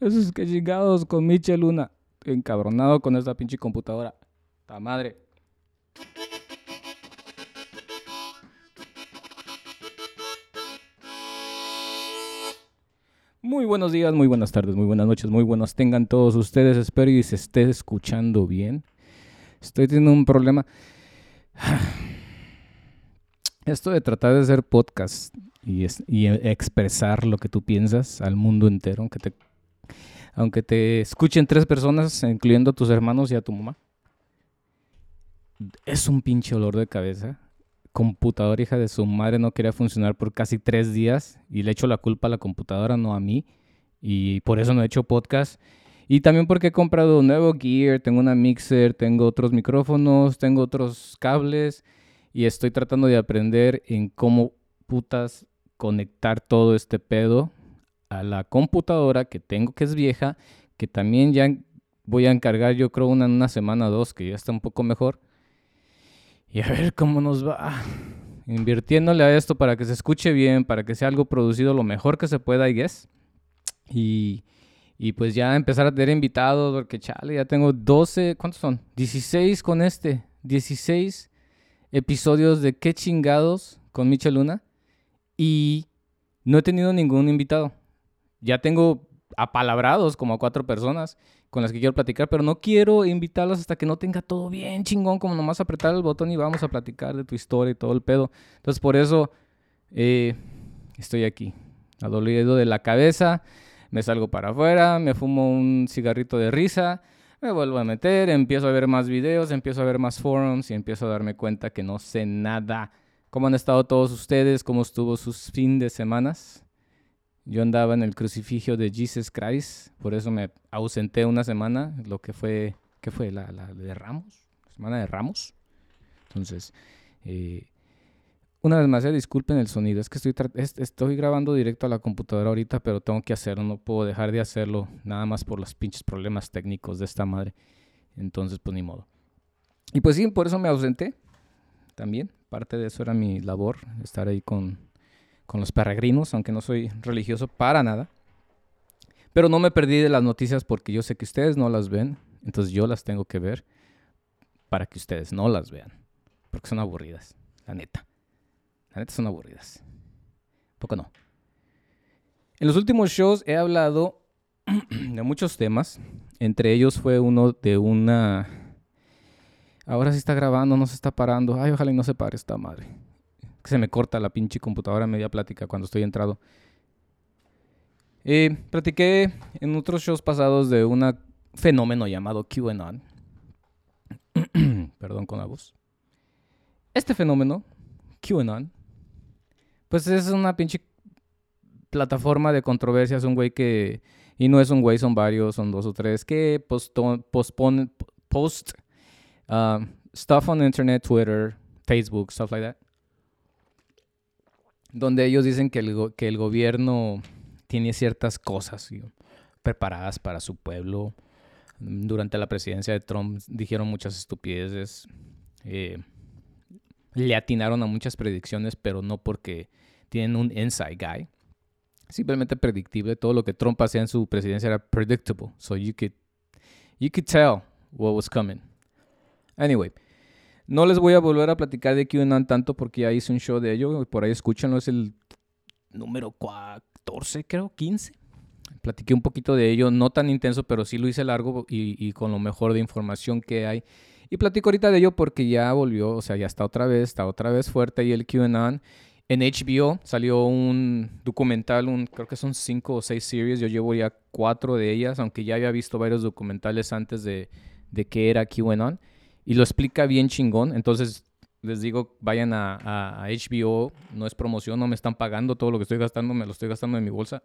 Esos que chingados con Michel Luna. Encabronado con esta pinche computadora. Ta madre. Muy buenos días, muy buenas tardes, muy buenas noches, muy buenos tengan todos ustedes. Espero y se esté escuchando bien. Estoy teniendo un problema. Esto de tratar de hacer podcast y, y expresar lo que tú piensas al mundo entero, aunque te, aunque te escuchen tres personas, incluyendo a tus hermanos y a tu mamá, es un pinche olor de cabeza. Computadora hija de su madre no quería funcionar por casi tres días y le echo la culpa a la computadora, no a mí. Y por eso no he hecho podcast. Y también porque he comprado un nuevo gear, tengo una mixer, tengo otros micrófonos, tengo otros cables y estoy tratando de aprender en cómo putas conectar todo este pedo a la computadora que tengo que es vieja, que también ya voy a encargar yo creo una en una semana o dos, que ya está un poco mejor. Y a ver cómo nos va. Invirtiéndole a esto para que se escuche bien, para que sea algo producido lo mejor que se pueda, I guess. Y, y pues ya empezar a tener invitados, porque chale, ya tengo 12, ¿cuántos son? 16 con este. 16 episodios de qué chingados con Michel Luna. Y no he tenido ningún invitado. Ya tengo apalabrados como a cuatro personas con las que quiero platicar, pero no quiero invitarlos hasta que no tenga todo bien chingón, como nomás apretar el botón y vamos a platicar de tu historia y todo el pedo. Entonces por eso eh, estoy aquí, adolido de la cabeza, me salgo para afuera, me fumo un cigarrito de risa, me vuelvo a meter, empiezo a ver más videos, empiezo a ver más forums y empiezo a darme cuenta que no sé nada. ¿Cómo han estado todos ustedes? ¿Cómo estuvo sus fin de semanas? Yo andaba en el crucifijo de Jesus Christ, por eso me ausenté una semana, lo que fue, ¿qué fue? La, la de Ramos, semana de Ramos. Entonces, eh, una vez más, eh, disculpen el sonido, es que estoy, es- estoy grabando directo a la computadora ahorita, pero tengo que hacerlo, no puedo dejar de hacerlo, nada más por los pinches problemas técnicos de esta madre. Entonces, pues ni modo. Y pues sí, por eso me ausenté también, parte de eso era mi labor, estar ahí con, con los peregrinos, aunque no soy religioso para nada. Pero no me perdí de las noticias porque yo sé que ustedes no las ven, entonces yo las tengo que ver para que ustedes no las vean, porque son aburridas, la neta. La neta son aburridas. Poco no. En los últimos shows he hablado de muchos temas, entre ellos fue uno de una... Ahora sí está grabando, no se está parando. Ay, ojalá y no se pare esta madre que se me corta la pinche computadora media plática cuando estoy entrado. Eh, platiqué en otros shows pasados de un fenómeno llamado QAnon. Perdón con la voz. Este fenómeno, QAnon, pues es una pinche plataforma de controversias, un güey que... Y no es un güey, son varios, son dos o tres, que posponen, post uh, stuff on internet, Twitter, Facebook, stuff like that donde ellos dicen que el, gobierno tiene ciertas cosas preparadas para su pueblo. Mm, Durante la presidencia de Trump dijeron muchas estupideces. eh, le atinaron a muchas predicciones, pero no porque tienen un inside guy. Simplemente predictible. Todo lo que Trump hacía en su presidencia era predictable. So you could, you could tell what was coming. Anyway. No les voy a volver a platicar de QAnon tanto porque ya hice un show de ello. Por ahí escúchenlo, es el número 14, creo, 15. Platiqué un poquito de ello, no tan intenso, pero sí lo hice largo y, y con lo mejor de información que hay. Y platico ahorita de ello porque ya volvió, o sea, ya está otra vez, está otra vez fuerte ahí el QAnon. En HBO salió un documental, un, creo que son cinco o seis series, yo llevo ya cuatro de ellas, aunque ya había visto varios documentales antes de, de qué era QAnon y lo explica bien chingón. Entonces, les digo, vayan a, HBO, no es promoción, no me están pagando todo lo que estoy gastando, me lo estoy gastando en mi bolsa.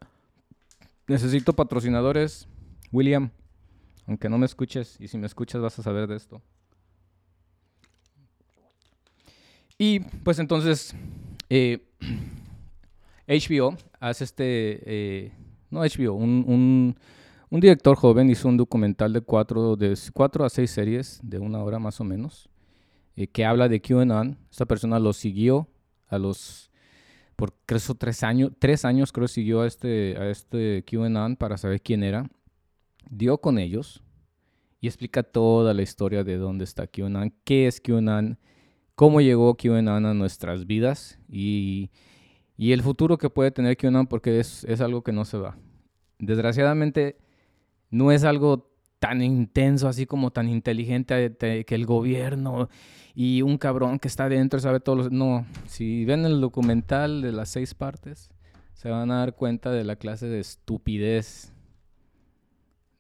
Necesito patrocinadores, William, aunque no me escuches, y si me escuchas vas a saber de esto. Y pues entonces, eh, HBO hace este, eh, no HBO, un- un director joven hizo un documental de cuatro, de cuatro a seis series, de una hora más o menos, eh, que habla de QAnon. Esta persona lo siguió a los, por creo tres años, tres años creo siguió a este, a este QAnon para saber quién era. dio con ellos y explica toda la historia de dónde está QAnon, qué es QAnon, cómo llegó QAnon a nuestras vidas y, el futuro que puede tener QAnon porque es, es algo que no se va. Desgraciadamente no es algo tan intenso, así como tan inteligente que el gobierno y un cabrón que está dentro sabe todos los... No, si ven el documental de las seis partes, se van a dar cuenta de la clase de estupidez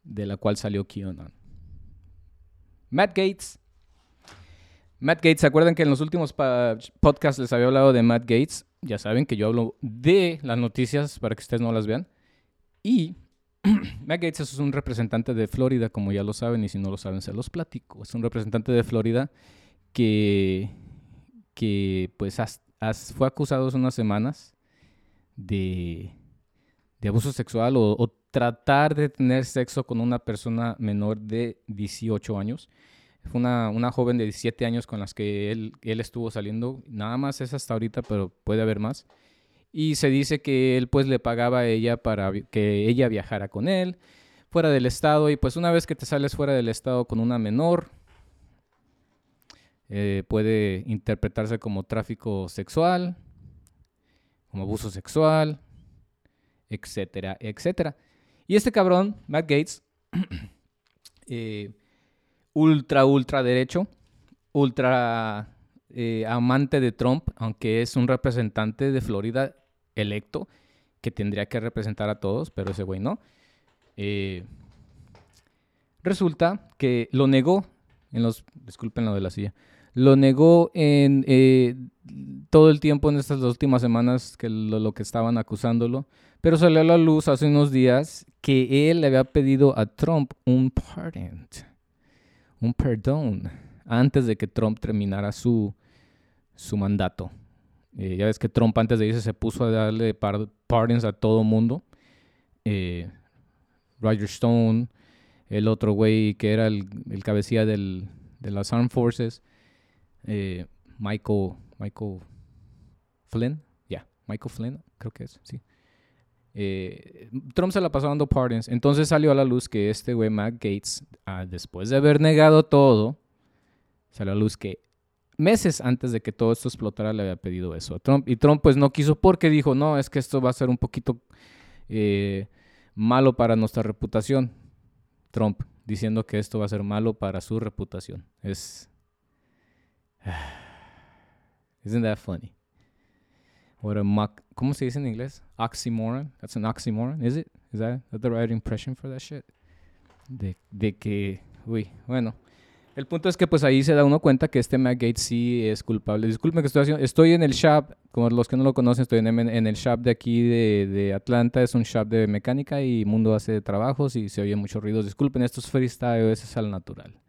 de la cual salió QAnon. Matt Gates. Matt Gates, ¿se acuerdan que en los últimos podcasts les había hablado de Matt Gates? Ya saben que yo hablo de las noticias para que ustedes no las vean. Y Matt Gates es un representante de Florida, como ya lo saben, y si no lo saben, se los platico. Es un representante de Florida que, que pues fue acusado hace unas semanas de, abuso sexual o, o, tratar de tener sexo con una persona menor de 18 años. Fue una, una joven de 17 años con las que él, él estuvo saliendo. Nada más es hasta ahorita, pero puede haber más. Y se dice que él pues le pagaba a ella para que ella viajara con él fuera del estado. Y pues una vez que te sales fuera del estado con una menor, eh, puede interpretarse como tráfico sexual, como abuso sexual, etcétera, etcétera. Y este cabrón, Matt Gates, eh, ultra, ultra derecho, ultra eh, amante de Trump, aunque es un representante de Florida electo que tendría que representar a todos, pero ese güey no. resulta que lo negó en los, disculpen lo de la silla, lo negó en eh, todo el tiempo en estas últimas semanas que lo, que estaban acusándolo, pero salió a la luz hace unos días que él le había pedido a Trump un pardon, un perdón, antes de que Trump terminara su, su mandato. Eh, ya ves que Trump antes de irse se puso a darle pardons a todo mundo. Eh, Roger Stone, el otro güey que era el, el cabecilla del, de las Armed Forces, eh, Michael, Michael Flynn, ya, Michael Flynn, creo que es, sí. Trump se la pasó dando pardons. Entonces salió a la luz que este güey, Matt Gates, ah, después de haber negado todo, salió a la luz que meses antes de que todo esto explotara le había pedido eso a Trump. Y Trump pues no quiso porque dijo, no, es que esto va a ser un poquito eh, malo para nuestra reputación. Trump diciendo que esto va a ser malo para su reputación. Es Isn't that funny? What a mock. ¿Cómo se dice en inglés? Oxymoron. That's an oxymoron, is it? Is that, that the right impression for that shit? De, de que, uy, bueno. El punto es que pues ahí se da uno cuenta que este Matt Gates sí es culpable. Disculpen que estoy haciendo, estoy en el shop, como los que no lo conocen, estoy en, el shop de aquí de, Atlanta, es un shop de mecánica y Mundo hace trabajos y se oye mucho ruido. Disculpen, esto es freestyle, eso es al natural.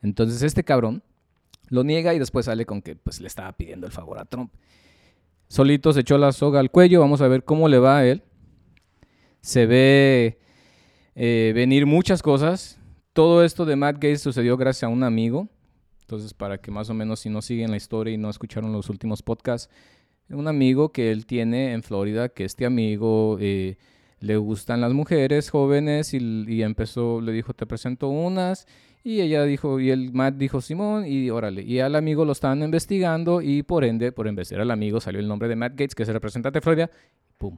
Entonces este cabrón lo niega y después sale con que pues le estaba pidiendo el favor a Trump. Solito se echó la soga al cuello, vamos a ver cómo le va a él. Se ve eh, venir muchas cosas. Todo esto de Matt Gates sucedió gracias a un amigo. Entonces, para que más o menos si no siguen la historia y no escucharon los últimos podcasts, un amigo que él tiene en Florida, que este amigo eh, le gustan las mujeres jóvenes y, empezó, le dijo, te presento unas y ella dijo, y el Matt dijo Simón, y órale. Y al amigo lo estaban investigando, y por ende, por investigar al amigo, salió el nombre de Matt Gates, que es el representante de Florida. ¡Pum!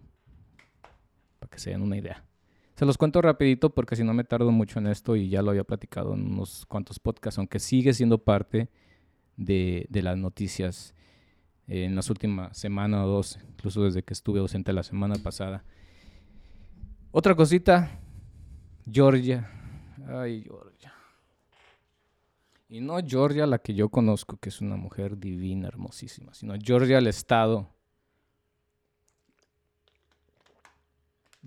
Para que se den una idea. Se los cuento rapidito porque si no me tardo mucho en esto y ya lo había platicado en unos cuantos podcasts, aunque sigue siendo parte de, las noticias en las últimas semana o dos, incluso desde que estuve ausente la semana pasada. Otra cosita, Georgia. Ay, Georgia. Y no Georgia la que yo conozco, que es una mujer divina, hermosísima, sino Georgia el estado.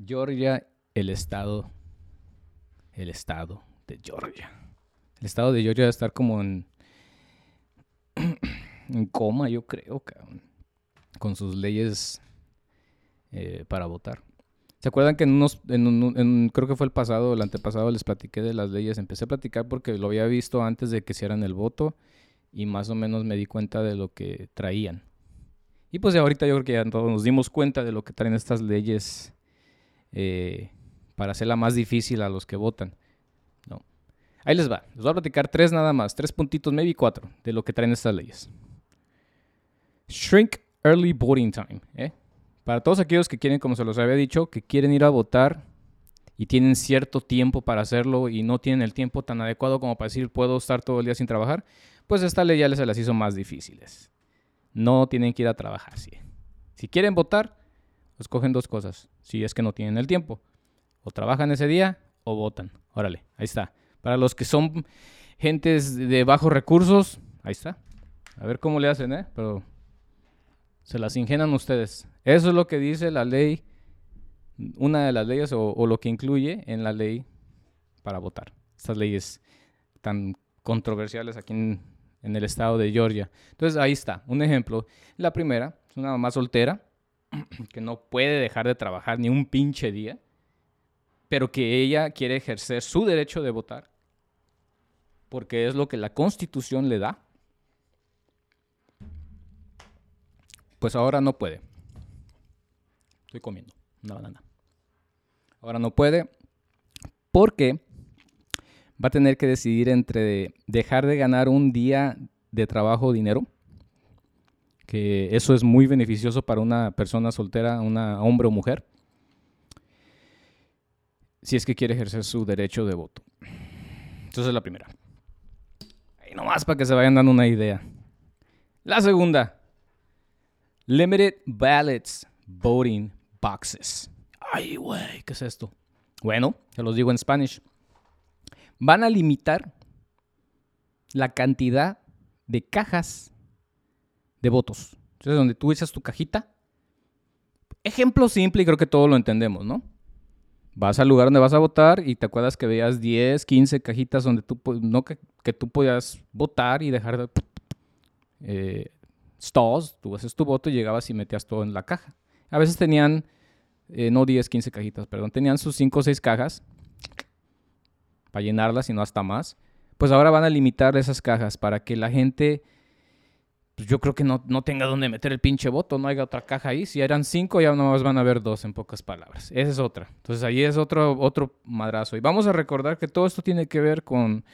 Georgia el estado. El estado de Georgia. El estado de Georgia debe estar como en, coma, yo creo, con sus leyes eh, para votar. ¿Se acuerdan que en unos, creo que fue el pasado, el antepasado, les platiqué de las leyes? Empecé a platicar porque lo había visto antes de que hicieran el voto y más o menos me di cuenta de lo que traían. Y pues ahorita yo creo que ya todos nos dimos cuenta de lo que traen estas leyes eh, para hacerla más difícil a los que votan. Ahí les va. Les voy a platicar tres nada más, tres puntitos, maybe cuatro, de lo que traen estas leyes. Shrink early voting time. ¿eh? Para todos aquellos que quieren, como se los había dicho, que quieren ir a votar y tienen cierto tiempo para hacerlo y no tienen el tiempo tan adecuado como para decir puedo estar todo el día sin trabajar, pues esta ley ya les las hizo más difíciles. No tienen que ir a trabajar. Sí. Si quieren votar, escogen dos cosas, si es que no tienen el tiempo. O trabajan ese día o votan. Órale, ahí está. Para los que son gentes de bajos recursos, ahí está. A ver cómo le hacen, ¿eh? Pero se las ingenan ustedes. Eso es lo que dice la ley, una de las leyes o, lo que incluye en la ley para votar. Estas leyes tan controversiales aquí en, en el estado de Georgia. Entonces ahí está, un ejemplo. La primera es una mamá soltera que no puede dejar de trabajar ni un pinche día, pero que ella quiere ejercer su derecho de votar, porque es lo que la constitución le da. Pues ahora no puede. Estoy comiendo una banana. Ahora no puede porque va a tener que decidir entre dejar de ganar un día de trabajo o dinero que eso es muy beneficioso para una persona soltera, una hombre o mujer, si es que quiere ejercer su derecho de voto. Entonces es la primera. Ahí nomás para que se vayan dando una idea. La segunda, limited ballots voting boxes. Ay, güey, ¿qué es esto? Bueno, se los digo en Spanish. Van a limitar la cantidad de cajas de votos. Entonces, donde tú echas tu cajita. Ejemplo simple y creo que todos lo entendemos, ¿no? Vas al lugar donde vas a votar y te acuerdas que veías 10, 15 cajitas donde tú, no que, tú podías votar y dejar eh, stalls, tú haces tu voto y llegabas y metías todo en la caja. A veces tenían, eh, no 10, 15 cajitas, perdón, tenían sus 5 o 6 cajas para llenarlas y no hasta más. Pues ahora van a limitar esas cajas para que la gente pues yo creo que no, no tenga dónde meter el pinche voto, no haya otra caja ahí. Si eran cinco, ya más van a haber dos, en pocas palabras. Esa es otra. Entonces ahí es otro, otro madrazo. Y vamos a recordar que todo esto tiene que ver con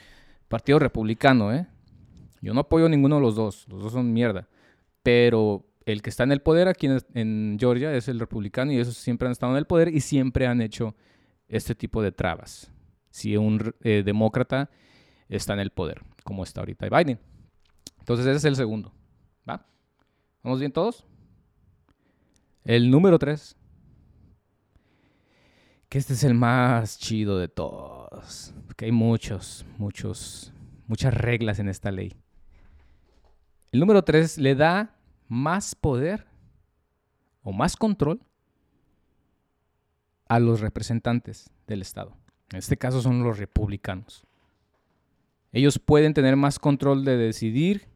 Partido Republicano, ¿eh? Yo no apoyo ninguno de los dos, los dos son mierda. Pero el que está en el poder aquí en, Georgia es el republicano y esos siempre han estado en el poder y siempre han hecho este tipo de trabas. Si un eh, demócrata está en el poder, como está ahorita Biden. Entonces ese es el segundo. ¿Va? ¿Vamos bien todos? El número 3. Que este es el más chido de todos. Porque hay muchos, muchos, muchas reglas en esta ley. El número 3 le da más poder o más control a los representantes del Estado. En este caso son los republicanos. Ellos pueden tener más control de decidir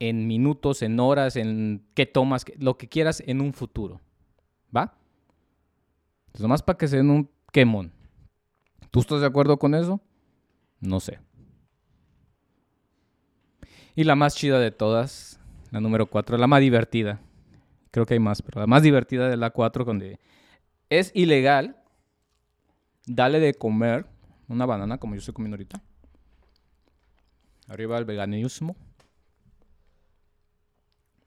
en minutos, en horas, en qué tomas, lo que quieras en un futuro. ¿Va? Entonces, nomás para que se den un quemón. ¿Tú estás de acuerdo con eso? No sé. Y la más chida de todas, la número 4, la más divertida. Creo que hay más, pero la más divertida de la 4, donde es ilegal darle de comer una banana, como yo estoy comiendo ahorita. Arriba el veganismo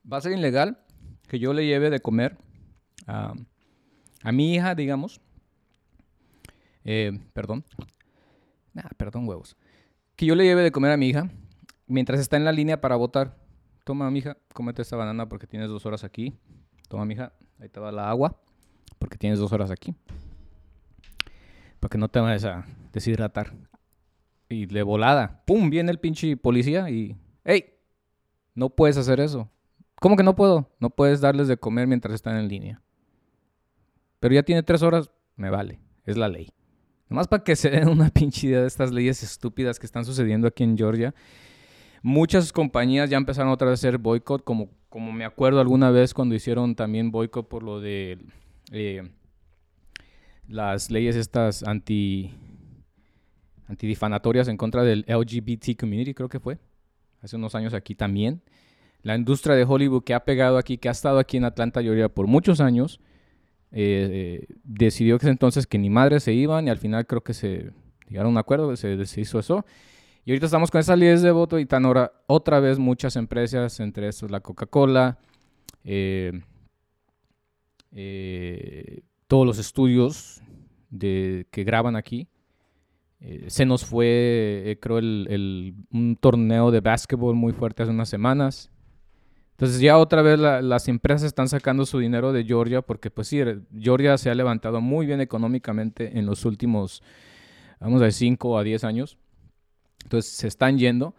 va a ser ilegal que yo le lleve de comer a, mi hija, digamos. Eh, perdón. perdón, huevos. Que yo le lleve de comer a mi hija mientras está en la línea para votar. Toma, mija, cómete esta banana porque tienes dos horas aquí. Toma, mija, ahí te va la agua porque tienes dos horas aquí. Para que no te vayas a deshidratar. Y de volada, ¡pum! Viene el pinche policía y... ¡Ey! No puedes hacer eso. ¿Cómo que no puedo? No puedes darles de comer mientras están en línea. Pero ya tiene tres horas, me vale, es la ley. Nomás para que se den una pinche idea de estas leyes estúpidas que están sucediendo aquí en Georgia. Muchas compañías ya empezaron otra vez a hacer boicot, como, como me acuerdo alguna vez cuando hicieron también boicot por lo de eh, las leyes estas anti antidifamatorias en contra del LGBT community, creo que fue. Hace unos años aquí también la industria de Hollywood que ha pegado aquí, que ha estado aquí en Atlanta, Georgia por muchos años, eh, eh, decidió que entonces que ni madres se iban y al final creo que se llegaron a un acuerdo, se, hizo eso. Y ahorita estamos con esa ley de voto y están ahora otra vez muchas empresas, entre estas la Coca-Cola, eh, todos los estudios de, que graban aquí. Se nos fue, creo, el, un torneo de básquetbol muy fuerte hace unas semanas. Entonces ya otra vez las empresas están sacando su dinero de Georgia porque pues sí, Georgia se ha levantado muy bien económicamente en los últimos, vamos a decir, 5 a 10 años. Entonces se están yendo.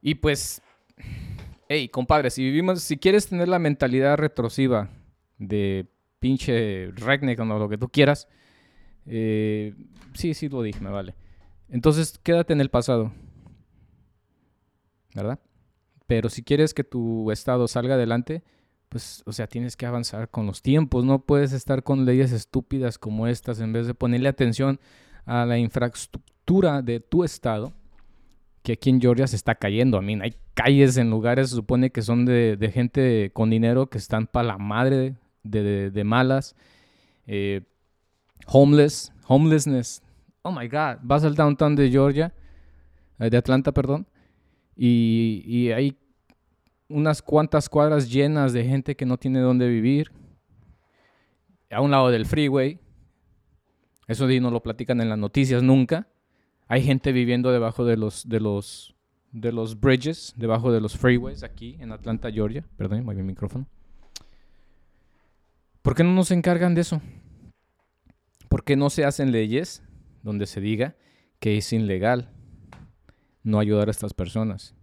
Y pues, hey, compadre, si vivimos, si quieres tener la mentalidad retrosiva de pinche redneck o lo que tú quieras, eh, sí, sí lo dije, me vale. Entonces quédate en el pasado. ¿Verdad? Pero si quieres que tu estado salga adelante, pues, o sea, tienes que avanzar con los tiempos. No puedes estar con leyes estúpidas como estas en vez de ponerle atención a la infraestructura de tu estado, que aquí en Georgia se está cayendo. A mí, hay calles en lugares, se supone que son de, gente con dinero que están para la madre de, malas. Eh, homeless, homelessness. Oh my God, vas al downtown de Georgia, eh, de Atlanta, perdón, y, hay unas cuantas cuadras llenas de gente que no tiene dónde vivir. A un lado del freeway. Eso no lo platican en las noticias nunca. Hay gente viviendo debajo de los, de los, de los bridges, debajo de los freeways aquí en Atlanta, Georgia. Perdón, mi micrófono. ¿Por qué no nos encargan de eso? ¿Por qué no se hacen leyes donde se diga que es ilegal no ayudar a estas personas.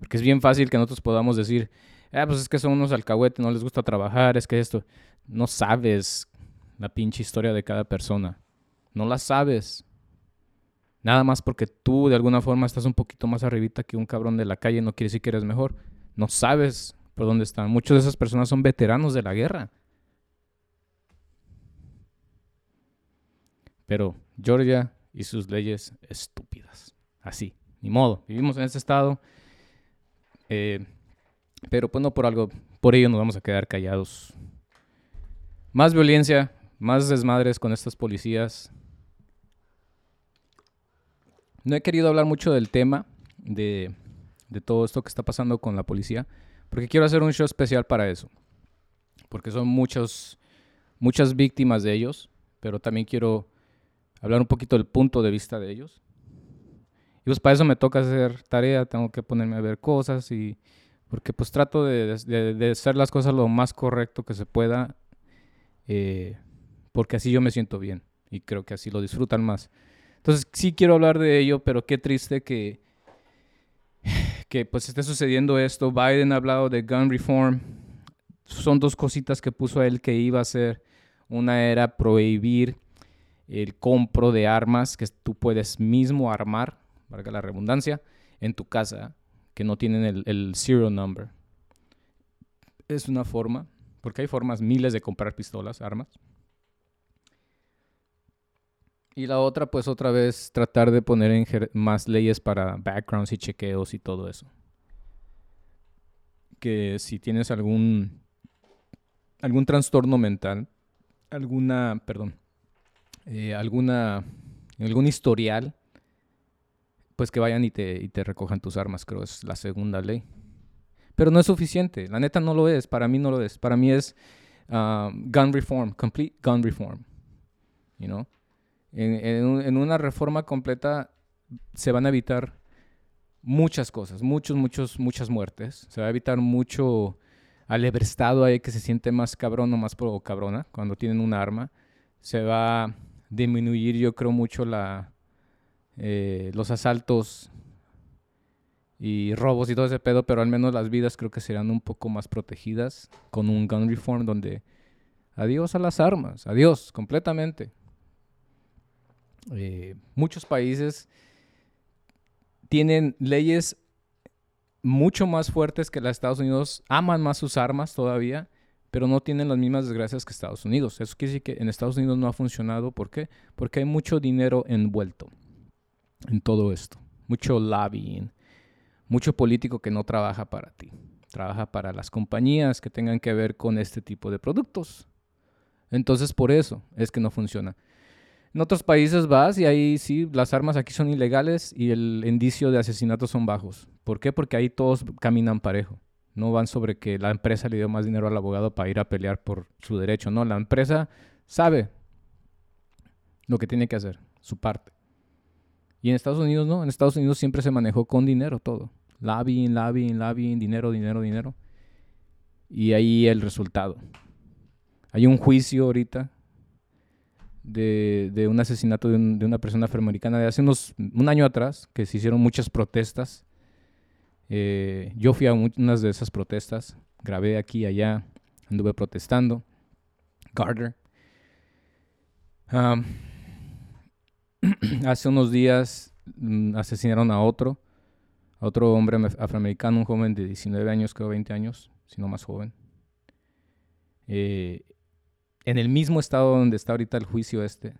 Porque es bien fácil que nosotros podamos decir, ah, pues es que son unos alcahuetes, no les gusta trabajar, es que esto. No sabes la pinche historia de cada persona. No la sabes. Nada más porque tú de alguna forma estás un poquito más arribita que un cabrón de la calle no quiere decir que eres mejor. No sabes por dónde están. Muchas de esas personas son veteranos de la guerra. Pero Georgia y sus leyes estúpidas. Así ni modo, vivimos en ese estado. Eh, pero pues no por algo, por ello nos vamos a quedar callados. Más violencia, más desmadres con estas policías. No he querido hablar mucho del tema de, de todo esto que está pasando con la policía, porque quiero hacer un show especial para eso. Porque son muchos, muchas víctimas de ellos, pero también quiero hablar un poquito del punto de vista de ellos y pues para eso me toca hacer tarea, tengo que ponerme a ver cosas y porque pues trato de, de, hacer las cosas lo más correcto que se pueda, eh, porque así yo me siento bien y creo que así lo disfrutan más. Entonces sí quiero hablar de ello, pero qué triste que, que pues esté sucediendo esto. Biden ha hablado de gun reform. Son dos cositas que puso a él que iba a ser. Una era prohibir el compro de armas que tú puedes mismo armar valga la redundancia, en tu casa que no tienen el, el serial number. Es una forma, porque hay formas miles de comprar pistolas, armas. Y la otra, pues otra vez, tratar de poner en más leyes para backgrounds y chequeos y todo eso. Que si tienes algún, algún trastorno mental, alguna, perdón, eh, alguna, algún historial pues que vayan y te, y te recojan tus armas, creo es la segunda ley. Pero no es suficiente, la neta no lo es, para mí no lo es. Para mí es uh, gun reform, complete gun reform. You know? En, en, una reforma completa se van a evitar muchas cosas, muchos, muchos, muchas muertes. Se va a evitar mucho alebrestado ahí que se siente más cabrón o más pro cabrona cuando tienen un arma. Se va a disminuir, yo creo, mucho la, eh, los asaltos y robos y todo ese pedo, pero al menos las vidas creo que serán un poco más protegidas con un gun reform donde adiós a las armas, adiós completamente. Eh, muchos países tienen leyes mucho más fuertes que los Estados Unidos, aman más sus armas todavía, pero no tienen las mismas desgracias que Estados Unidos. Eso quiere decir que en Estados Unidos no ha funcionado. ¿Por qué? Porque hay mucho dinero envuelto en todo esto. Mucho lobbying, mucho político que no trabaja para ti, trabaja para las compañías que tengan que ver con este tipo de productos. Entonces por eso es que no funciona. En otros países vas y ahí sí, las armas aquí son ilegales y el indicio de asesinato son bajos. ¿Por qué? Porque ahí todos caminan parejo. No van sobre que la empresa le dio más dinero al abogado para ir a pelear por su derecho. No, la empresa sabe lo que tiene que hacer, su parte. Y en Estados Unidos no, en Estados Unidos siempre se manejó con dinero todo. Lobbying, lobbying, lobbying, dinero, dinero, dinero. Y ahí el resultado. Hay un juicio ahorita de, un asesinato de, una persona afroamericana de hace unos, un año atrás, que se hicieron muchas protestas. Eh, yo fui a unas de esas protestas, grabé aquí y allá, anduve protestando. Carter. hace unos días mm, asesinaron a otro, a otro hombre afroamericano, un joven de 19 años, creo 20 años, si no más joven. Eh, en el mismo estado donde está ahorita el juicio este.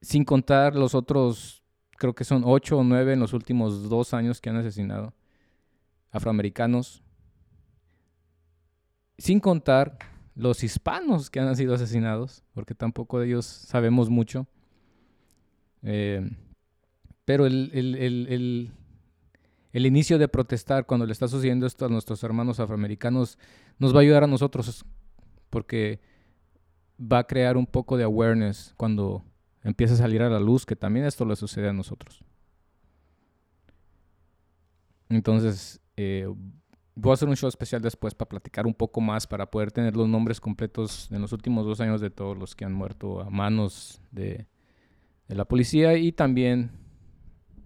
Sin contar los otros, creo que son ocho o nueve en los últimos dos años que han asesinado afroamericanos. Sin contar los hispanos que han sido asesinados, porque tampoco de ellos sabemos mucho. Eh, pero el, el, inicio de protestar cuando le está sucediendo esto a nuestros hermanos afroamericanos nos va a ayudar a nosotros porque va a crear un poco de awareness cuando empiece a salir a la luz que también esto le sucede a nosotros. Entonces, eh, voy a hacer un show especial después para platicar un poco más, para poder tener los nombres completos en los últimos dos años de todos los que han muerto a manos de, la policía y también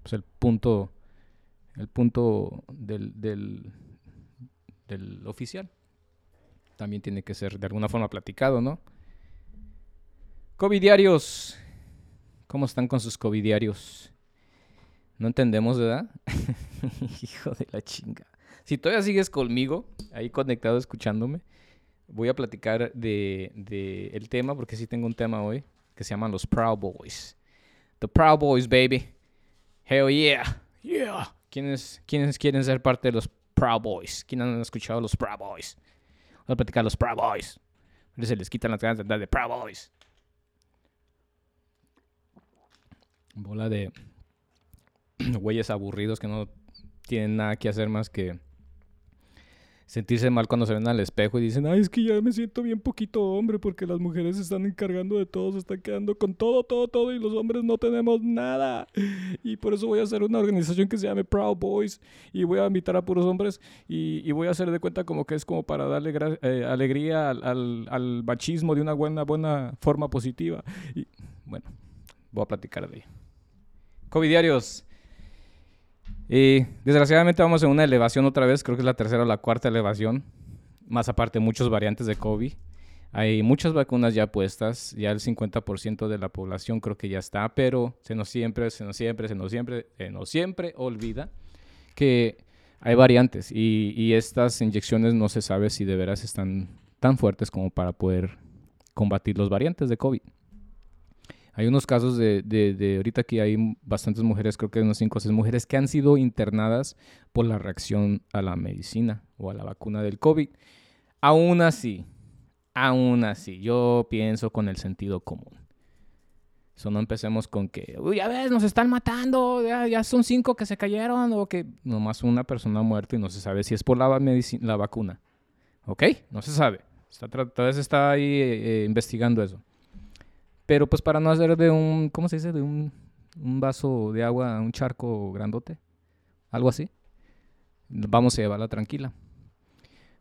pues, el punto, el punto del, del, oficial también tiene que ser de alguna forma platicado, ¿no? Covidiarios. ¿Cómo están con sus covidiarios? No entendemos, ¿verdad? Hijo de la chinga. Si todavía sigues conmigo, ahí conectado escuchándome, voy a platicar de, de, el tema, porque sí tengo un tema hoy, que se llaman los Proud Boys. The Proud Boys, baby. Hell yeah. Yeah. ¿Quiénes, ¿Quiénes quieren ser parte de los Proud Boys? ¿Quiénes han escuchado los Proud Boys? Voy a platicar los Proud Boys. Se les quitan las ganas de andar de Proud Boys. Bola de güeyes aburridos que no tienen nada que hacer más que sentirse mal cuando se ven al espejo y dicen, ay, es que ya me siento bien poquito hombre porque las mujeres se están encargando de todo, se están quedando con todo, todo, todo y los hombres no tenemos nada. Y por eso voy a hacer una organización que se llame Proud Boys y voy a invitar a puros hombres y, voy a hacer de cuenta como que es como para darle eh, alegría al, al, machismo de una buena, buena forma positiva. Y bueno, voy a platicar de ello. COVID diarios. Y desgraciadamente vamos en una elevación otra vez, creo que es la tercera o la cuarta elevación, más aparte muchos variantes de COVID. Hay muchas vacunas ya puestas, ya el 50% de la población creo que ya está, pero se nos siempre, se nos siempre, se nos siempre, se nos siempre olvida que hay variantes y, y estas inyecciones no se sabe si de veras están tan fuertes como para poder combatir los variantes de COVID. Hay unos casos de, de, ahorita que hay bastantes mujeres, creo que hay unos 5 o 6 mujeres que han sido internadas por la reacción a la medicina o a la vacuna del COVID. Aún así, aún así, yo pienso con el sentido común. Eso no empecemos con que, uy, ya ves, nos están matando, ya, son cinco que se cayeron, o que nomás una persona ha muerto y no se sabe si es por la, la vacuna. ¿Ok? No se sabe. Está, todavía se está ahí eh, eh, investigando eso. Pero pues para no hacer de un, ¿cómo se dice? De un, vaso de agua, un charco grandote. Algo así. Vamos a llevarla tranquila.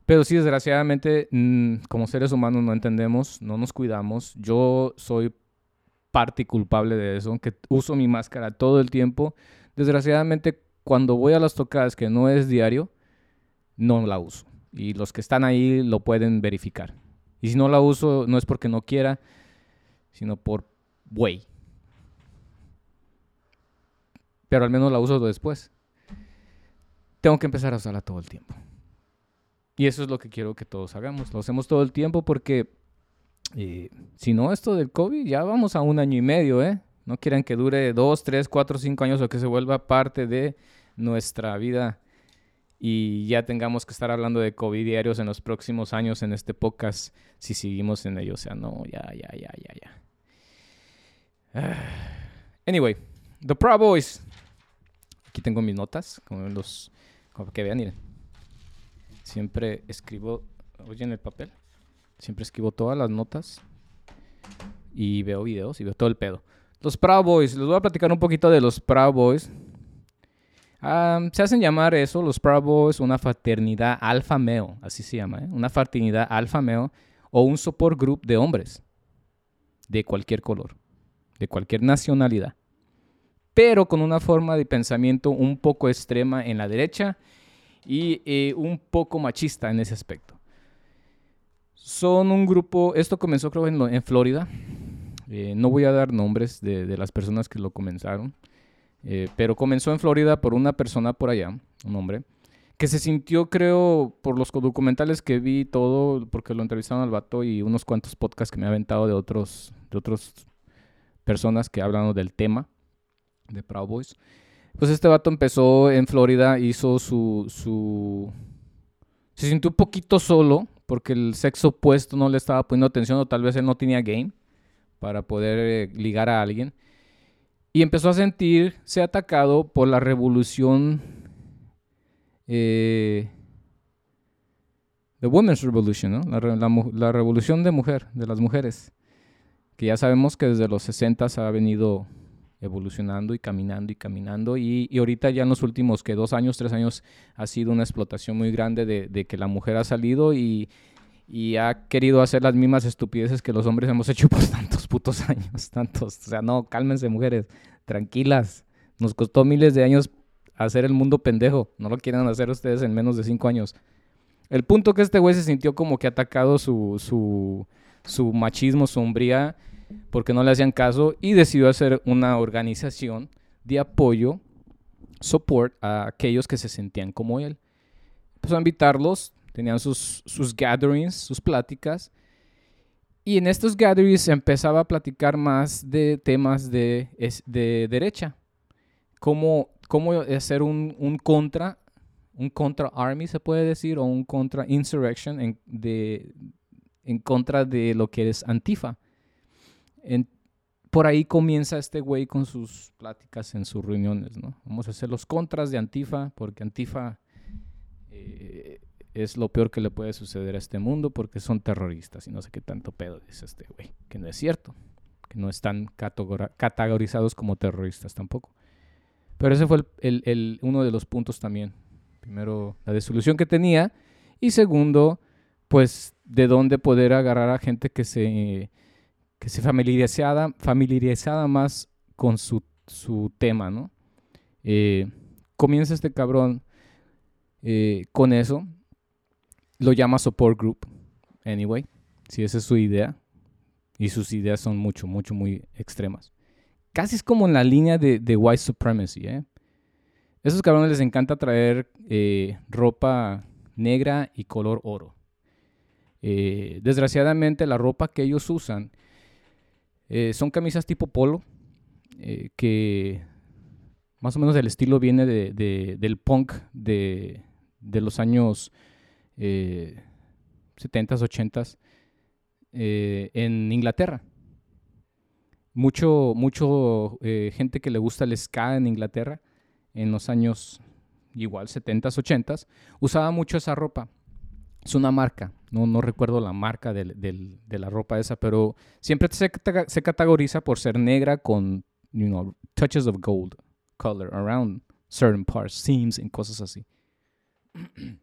Pero sí, desgraciadamente, mm, como seres humanos no entendemos, no nos cuidamos. Yo soy parte culpable de eso, que uso mi máscara todo el tiempo. Desgraciadamente, cuando voy a las tocadas, que no es diario, no la uso. Y los que están ahí lo pueden verificar. Y si no la uso, no es porque no quiera, sino por güey. Pero al menos la uso después. Tengo que empezar a usarla todo el tiempo. Y eso es lo que quiero que todos hagamos. Lo hacemos todo el tiempo porque eh, si no, esto del COVID ya vamos a un año y medio, ¿eh? No quieran que dure dos, tres, cuatro, cinco años o que se vuelva parte de nuestra vida y ya tengamos que estar hablando de COVID diarios en los próximos años en este podcast si seguimos en ello. O sea, no, ya, ya, ya, ya, ya. Anyway, The Proud Boys. Aquí tengo mis notas, como los como que vean, miren. Siempre escribo, oyen el papel. Siempre escribo todas las notas y veo videos y veo todo el pedo. Los Proud Boys, les voy a platicar un poquito de los Proud Boys. Ah, se hacen llamar eso, los Proud Boys, una fraternidad alfa male, así se llama, ¿eh? una fraternidad alfa male o un support group de hombres de cualquier color, de cualquier nacionalidad, pero con una forma de pensamiento un poco extrema en la derecha y eh, un poco machista en ese aspecto. Son un grupo, esto comenzó creo en, en Florida, eh, no voy a dar nombres de, de, las personas que lo comenzaron, eh, pero comenzó en Florida por una persona por allá, un hombre, que se sintió, creo, por los documentales que vi todo, porque lo entrevistaron al vato y unos cuantos podcasts que me ha aventado de otros, de otros personas que hablan del tema de Proud Boys. Pues este vato empezó en Florida, hizo su, su... Se sintió un poquito solo porque el sexo opuesto no le estaba poniendo atención o tal vez él no tenía game para poder eh, ligar a alguien. Y empezó a sentirse atacado por la revolución eh, The Women's Revolution, ¿no? la, la, la, revolución de mujer, de las mujeres, que ya sabemos que desde los 60 ha venido evolucionando y caminando y caminando y, y, ahorita ya en los últimos que dos años, tres años ha sido una explotación muy grande de, de que la mujer ha salido y, y, ha querido hacer las mismas estupideces que los hombres hemos hecho por tantos putos años, tantos, o sea, no, cálmense mujeres, tranquilas, nos costó miles de años hacer el mundo pendejo. No lo quieren hacer ustedes en menos de cinco años. El punto que este güey se sintió como que atacado su, su, su machismo, su hombría, porque no le hacían caso y decidió hacer una organización de apoyo, support a aquellos que se sentían como él. Empezó a invitarlos, tenían sus, sus gatherings, sus pláticas. Y en estos gatherings empezaba a platicar más de temas de, de derecha, cómo cómo hacer un, un, contra, un contra army se puede decir, o un contra insurrection en, de, en contra de lo que es Antifa. En, por ahí comienza este güey con sus pláticas en sus reuniones, ¿no? Vamos a hacer los contras de Antifa, porque Antifa eh, es lo peor que le puede suceder a este mundo, porque son terroristas y no sé qué tanto pedo dice este güey, que no es cierto, que no están categorizados como terroristas tampoco. Pero ese fue el, el, uno de los puntos también. Primero, la desolución que tenía. Y segundo, pues de dónde poder agarrar a gente que se, que se familiarizada, familiarizada más con su, su tema, ¿no? Eh, comienza este cabrón eh, con eso. Lo llama support group. Anyway, si esa es su idea. Y sus ideas son mucho, mucho, muy extremas casi es como en la línea de, de white supremacy. ¿eh? Esos cabrones les encanta traer eh, ropa negra y color oro. Desgraciadamente la ropa que ellos usan eh, son camisas tipo polo, eh, que más o menos el estilo viene de, de, del punk de, de los años 70s, 80s en Inglaterra mucho, mucho eh, gente que le gusta el ska en Inglaterra en los años igual 70s, 80s, usaba mucho esa ropa. Es una marca, no, no recuerdo la marca de la ropa esa, pero siempre se, se, categoriza por ser negra con, touches of gold color around certain parts, seams y cosas así.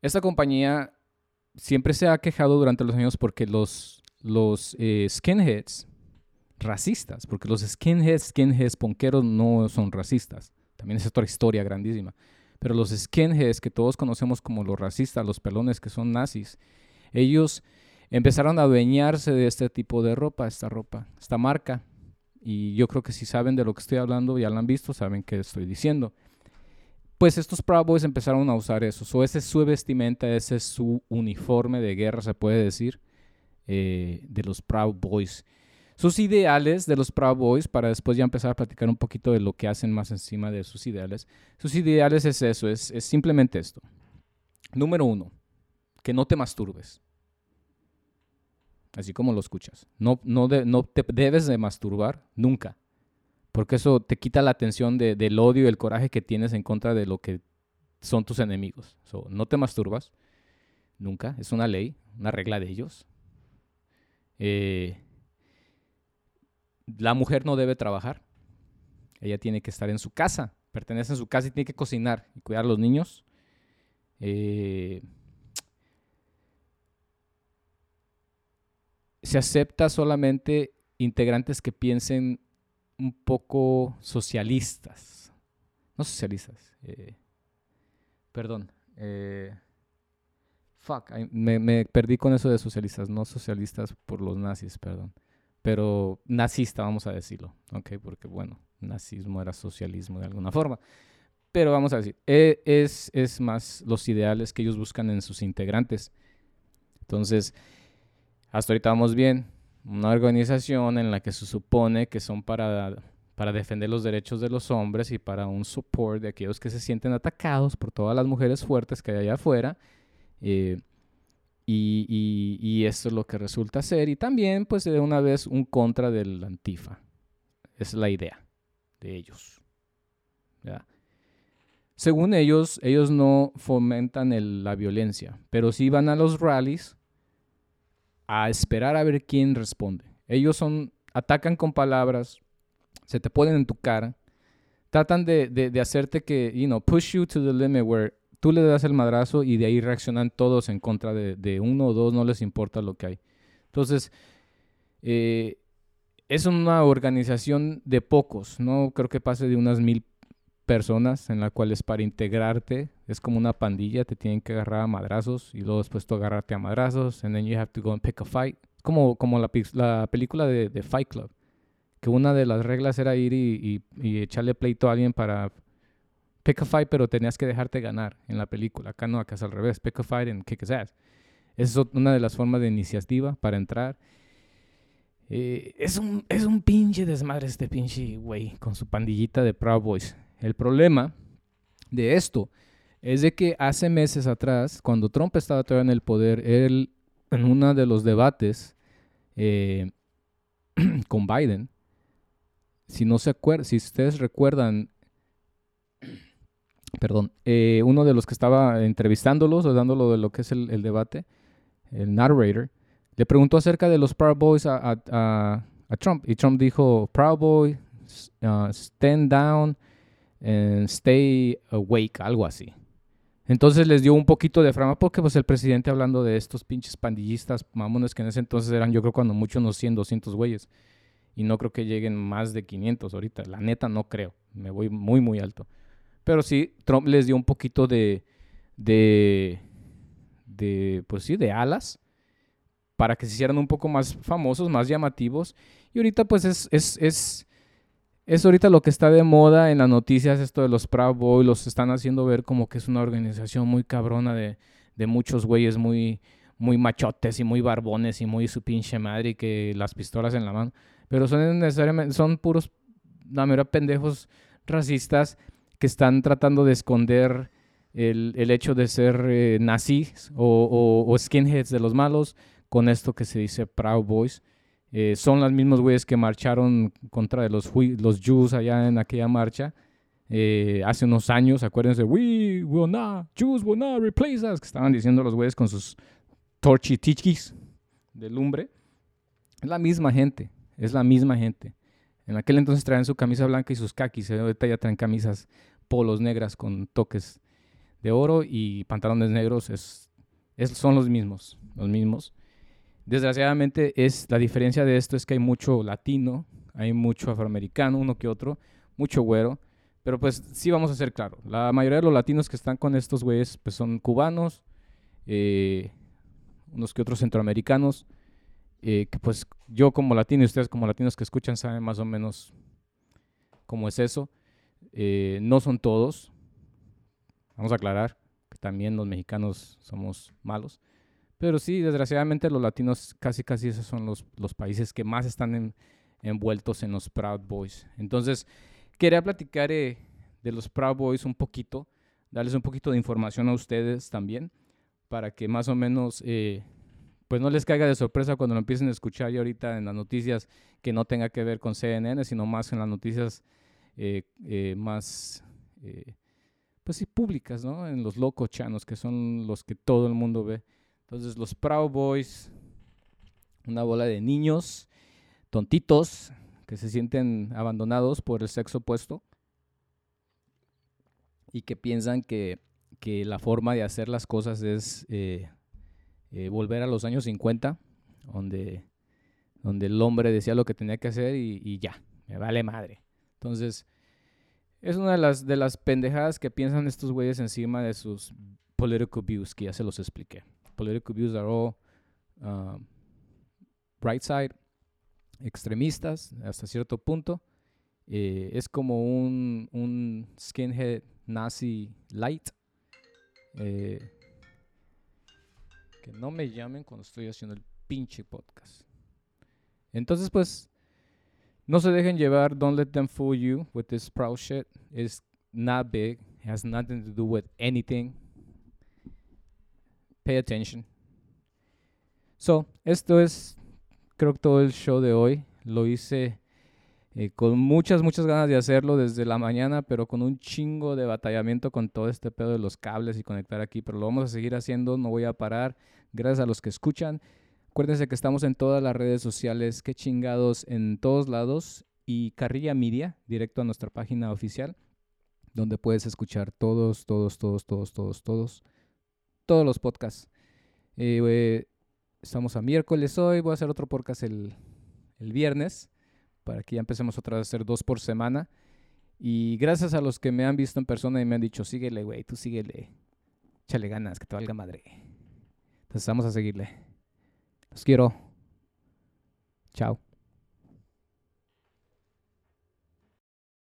Esta compañía siempre se ha quejado durante los años porque los, los eh, skinheads racistas, porque los skinheads, skinheads ponqueros no son racistas. También es otra historia grandísima. Pero los skinheads que todos conocemos como los racistas, los pelones que son nazis, ellos empezaron a adueñarse de este tipo de ropa, esta ropa, esta marca. Y yo creo que si saben de lo que estoy hablando, ya lo han visto, saben qué estoy diciendo. Pues estos Proud Boys empezaron a usar eso. O ese es su vestimenta, ese es su uniforme de guerra, se puede decir, eh, de los Proud Boys sus ideales de los Proud Boys, para después ya empezar a platicar un poquito de lo que hacen más encima de sus ideales. Sus ideales es eso, es, es simplemente esto. Número uno, que no te masturbes. así como lo escuchas. No, no, no te debes de masturbar nunca, porque eso te quita la atención del odio y el coraje que tienes en contra de lo que son tus enemigos. no te masturbas nunca, es una ley, una regla de ellos. Eh, la mujer no debe trabajar, ella tiene que estar en su casa, pertenece a su casa y tiene que cocinar y cuidar a los niños. Eh, se acepta solamente integrantes que piensen un poco socialistas. No socialistas. Eh, perdón. Eh, fuck, me, me, perdí con eso de socialistas, no socialistas por los nazis, perdón. Pero nazista, vamos a decirlo, ¿ok? Porque bueno, nazismo era socialismo de alguna forma. Pero vamos a decir, e, es, es más los ideales que ellos buscan en sus integrantes. Entonces, hasta ahorita vamos bien. Una organización en la que se supone que son para, para defender los derechos de los hombres y para un support de aquellos que se sienten atacados por todas las mujeres fuertes que hay allá afuera. Eh, y, y, esto es lo que resulta ser. Y también, pues, de una vez, un contra del Antifa. Es la idea de ellos. Según ellos, ellos no fomentan la violencia, pero sí van a los rallies a esperar a ver quién responde. Ellos son, atacan con palabras, se te ponen en tu cara, tratan de, de, hacerte que, you know, push you to the limit where tú le das el madrazo y de ahí reaccionan todos en contra de, uno o dos, no les importa lo que hay. Entonces, eh, es una organización de pocos, no creo que pase de unas mil personas en la cual es para integrarte, es como una pandilla, te tienen que agarrar a madrazos y luego después tú agarrarte a madrazos and then you have to go and pick a fight. Como, como la, la película de, de, Fight Club, que una de las reglas era ir y, y, echarle pleito a alguien para pick a fight, pero tenías que dejarte ganar en la película. Acá no, acá es al revés, pick a fight and kick his ass. Esa es una de las formas de iniciativa para entrar. Eh, es, un, es un pinche desmadre este pinche güey con su pandillita de Proud Boys. El problema de esto es de que hace meses atrás, cuando Trump estaba todavía en el poder, él en uno de los debates eh, con Biden, si no se acuerdan, si ustedes recuerdan, perdón, eh, uno de los que estaba entrevistándolos o dándolo de lo que es el, debate, el narrator, le preguntó acerca de los Proud Boys a, Trump y Trump dijo, Proud Boy, uh, stand down, Stay Awake, algo así. Entonces les dio un poquito de frama porque pues el presidente hablando de estos pinches pandillistas mamones que en ese entonces eran yo creo cuando mucho unos 100, 200 güeyes. Y no creo que lleguen más de 500 ahorita. La neta no creo. Me voy muy, muy alto. Pero sí, Trump les dio un poquito de, de, pues sí, de alas para que se hicieran un poco más famosos, más llamativos. Y ahorita pues es, es, es es ahorita lo que está de moda en las noticias, esto de los Proud Boys, los están haciendo ver como que es una organización muy cabrona de, de muchos güeyes muy, muy machotes y muy barbones y muy su pinche madre y que las pistolas en la mano. Pero son necesariamente, son puros, la mayoría pendejos racistas que están tratando de esconder el, el hecho de ser eh, nazis o, skinheads de los malos con esto que se dice Proud Boys. Eh, son los mismos güeyes que marcharon contra los, los Jews allá en aquella marcha eh, hace unos años. Acuérdense, we will not, Jews will not replace us, que estaban diciendo los güeyes con sus torchitikis de lumbre. Es la misma gente, es la misma gente. En aquel entonces traían su camisa blanca y sus kakis. Ahorita ya traen camisas polos negras con toques de oro y pantalones negros. Es, es, son los mismos, los mismos. Desgraciadamente es la diferencia de esto es que hay mucho latino, hay mucho afroamericano, uno que otro, mucho güero, pero pues sí vamos a ser claros, la mayoría de los latinos que están con estos güeyes pues son cubanos, eh, unos que otros centroamericanos, eh, que pues yo como latino y ustedes como latinos que escuchan saben más o menos cómo es eso. Eh, no son todos, vamos a aclarar que también los mexicanos somos malos. Pero sí, desgraciadamente los latinos casi casi esos son los, los países que más están envueltos en los Proud Boys. Entonces, quería platicar eh, de los Proud Boys un poquito, darles un poquito de información a ustedes también, para que más o menos eh, pues no les caiga de sorpresa cuando lo empiecen a escuchar ya ahorita en las noticias que no tenga que ver con CNN, sino más en las noticias eh, eh, más, eh, pues sí, públicas, ¿no? En los locos chanos, que son los que todo el mundo ve. Entonces, los Proud Boys, una bola de niños tontitos que se sienten abandonados por el sexo opuesto y que piensan que, que la forma de hacer las cosas es eh, volver a los años 50, donde, donde el hombre decía lo que tenía que hacer y, ya, me vale madre. Entonces, es una de las, de las pendejadas que piensan estos güeyes encima de sus political views, que ya se los expliqué. Political views are all um, right side, extremistas hasta cierto punto. Eh, es como un, un skinhead nazi light. Eh, no me llamen cuando estoy haciendo el pinche podcast. Entonces, pues, no se dejen llevar. Don't let them fool you with this proud shit. It's not big. It has nothing to do with anything. Pay attention. So, esto es, creo que todo el show de hoy. Lo hice eh, con muchas, muchas ganas de hacerlo desde la mañana, pero con un chingo de batallamiento con todo este pedo de los cables y conectar aquí. Pero lo vamos a seguir haciendo, no voy a parar. Gracias a los que escuchan. Acuérdense que estamos en todas las redes sociales, que chingados en todos lados. Y Carrilla Media, directo a nuestra página oficial, donde puedes escuchar todos, todos, todos, todos, todos, todos, todos los podcasts. Eh, estamos a miércoles hoy, voy a hacer otro podcast el, el viernes para que ya empecemos otra vez a hacer dos por semana. Y gracias a los que me han visto en persona y me han dicho, síguele, güey, tú síguele. Échale ganas, que te valga madre. Entonces vamos a seguirle. Skiro. Čau.